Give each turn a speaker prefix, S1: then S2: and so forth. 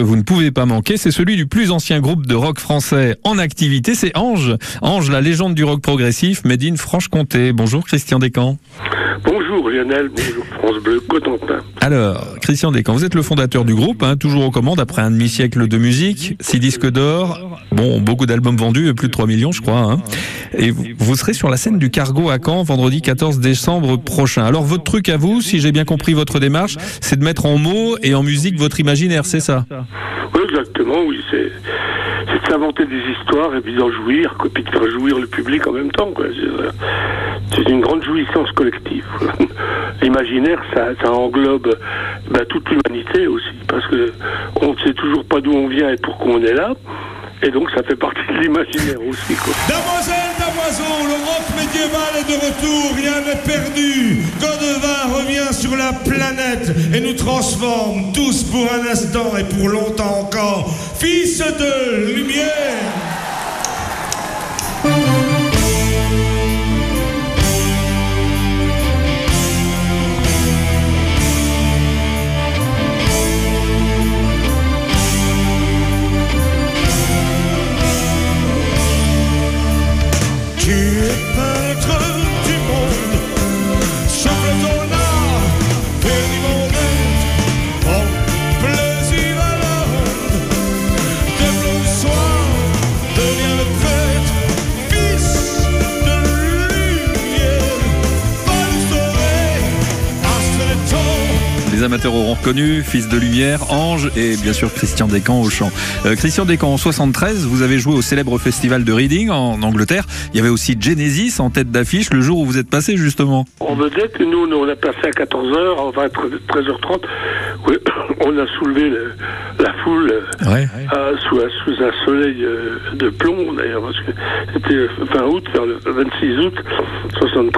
S1: Vous ne pouvez pas manquer, c'est celui du plus ancien groupe de rock français en activité, c'est Ange. Ange, la légende du rock progressif, made in Franche-Comté. Bonjour Christian Descamps.
S2: Lionel, bonjour France Bleu, Cotentin.
S1: Alors, Christian Descamps, vous êtes le fondateur du groupe, hein, toujours aux commandes après un demi-siècle de musique, six disques d'or, bon, beaucoup d'albums vendus, plus de 3 millions je crois. Hein. Et vous, serez sur la scène du Cargo à Caen vendredi 14 décembre prochain. Alors votre truc à vous, si j'ai bien compris votre démarche, c'est de mettre en mots et en musique votre imaginaire, c'est ça?
S2: Oui, exactement, oui, c'est s'inventer des histoires et puis d'en jouir, puis de faire jouir le public en même temps. C'est une grande jouissance collective. L'imaginaire, ça, ça englobe bah, toute l'humanité aussi, parce que on ne sait toujours pas d'où on vient et pourquoi on est là, et donc ça fait partie de l'imaginaire aussi. Quoi.
S3: Damoiselles, damoiseaux, le rock médiéval est de retour, rien n'est perdu. Godevin revient sur la planète et nous transforme tous pour un instant et pour longtemps encore. Fils de lumière. Tu es
S1: Les amateurs auront reconnu, Fils de Lumière, Ange et bien sûr Christian Descamps au chant. Euh, Christian Descamps, en 73, vous avez joué au célèbre festival de Reading en Angleterre. Il y avait aussi Genesis en tête d'affiche le jour où vous êtes passé justement.
S2: En vedette, nous, nous, on a passé à 14h, enfin 13h30, oui, on a soulevé le- la foule euh,
S1: Ouais.
S2: sous, un- sous un soleil euh, de plomb d'ailleurs, parce que c'était fin août, vers le 26 août 73.